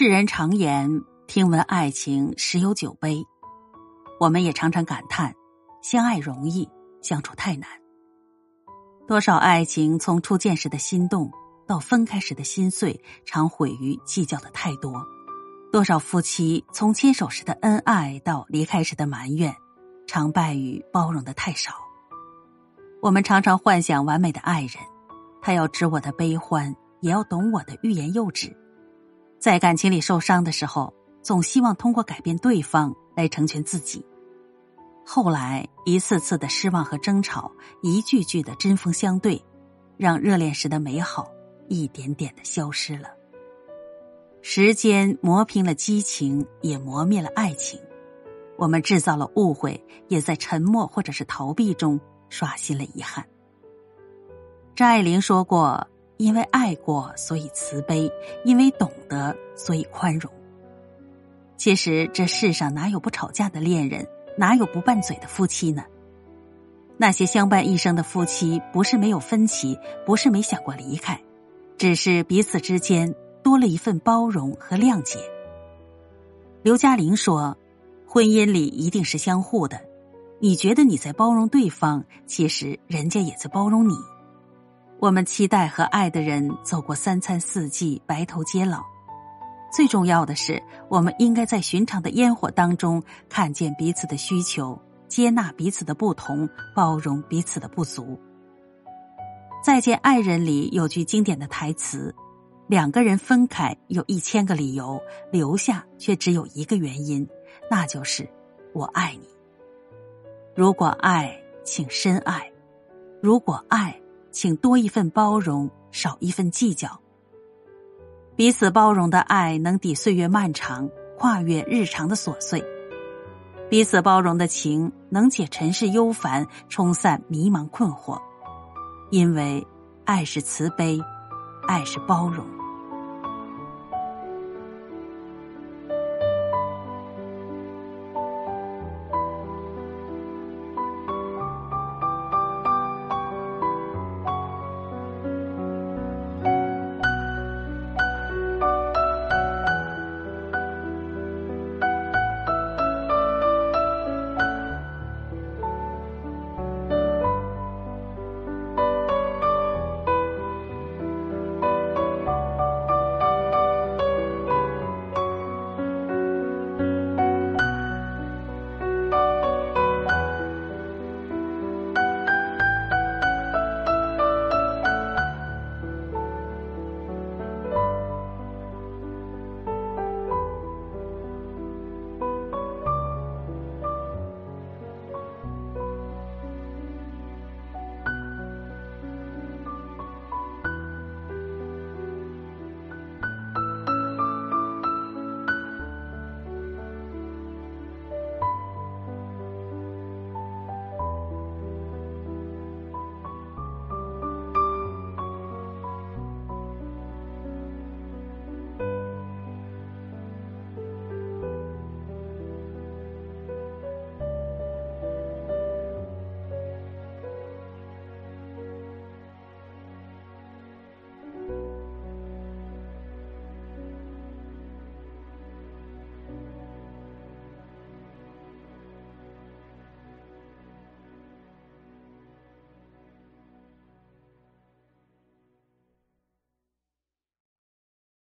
世人常言，听闻爱情十有九悲，我们也常常感叹，相爱容易，相处太难。多少爱情从初见时的心动，到分开时的心碎，常毁于计较的太多；多少夫妻从牵手时的恩爱，到离开时的埋怨，常败于包容的太少。我们常常幻想完美的爱人，他要知我的悲欢，也要懂我的欲言又止。在感情里受伤的时候，总希望通过改变对方来成全自己。后来一次次的失望和争吵，一句句的针锋相对，让热恋时的美好一点点的消失了。时间磨平了激情，也磨灭了爱情。我们制造了误会，也在沉默或者是逃避中刷新了遗憾。张爱玲说过。因为爱过，所以慈悲；因为懂得，所以宽容。其实这世上哪有不吵架的恋人，哪有不拌嘴的夫妻呢？那些相伴一生的夫妻，不是没有分歧，不是没想过离开，只是彼此之间多了一份包容和谅解。刘嘉玲说：“婚姻里一定是相互的，你觉得你在包容对方，其实人家也在包容你。”我们期待和爱的人走过三餐四季、白头偕老。最重要的是，我们应该在寻常的烟火当中看见彼此的需求，接纳彼此的不同，包容彼此的不足。再见爱人里有句经典的台词：两个人分开有一千个理由，留下却只有一个原因，那就是我爱你。如果爱，请深爱；如果爱，请多一份包容，少一份计较。彼此包容的爱能抵岁月漫长，跨越日常的琐碎；彼此包容的情能解尘世忧烦，冲散迷茫困惑。因为爱是慈悲，爱是包容。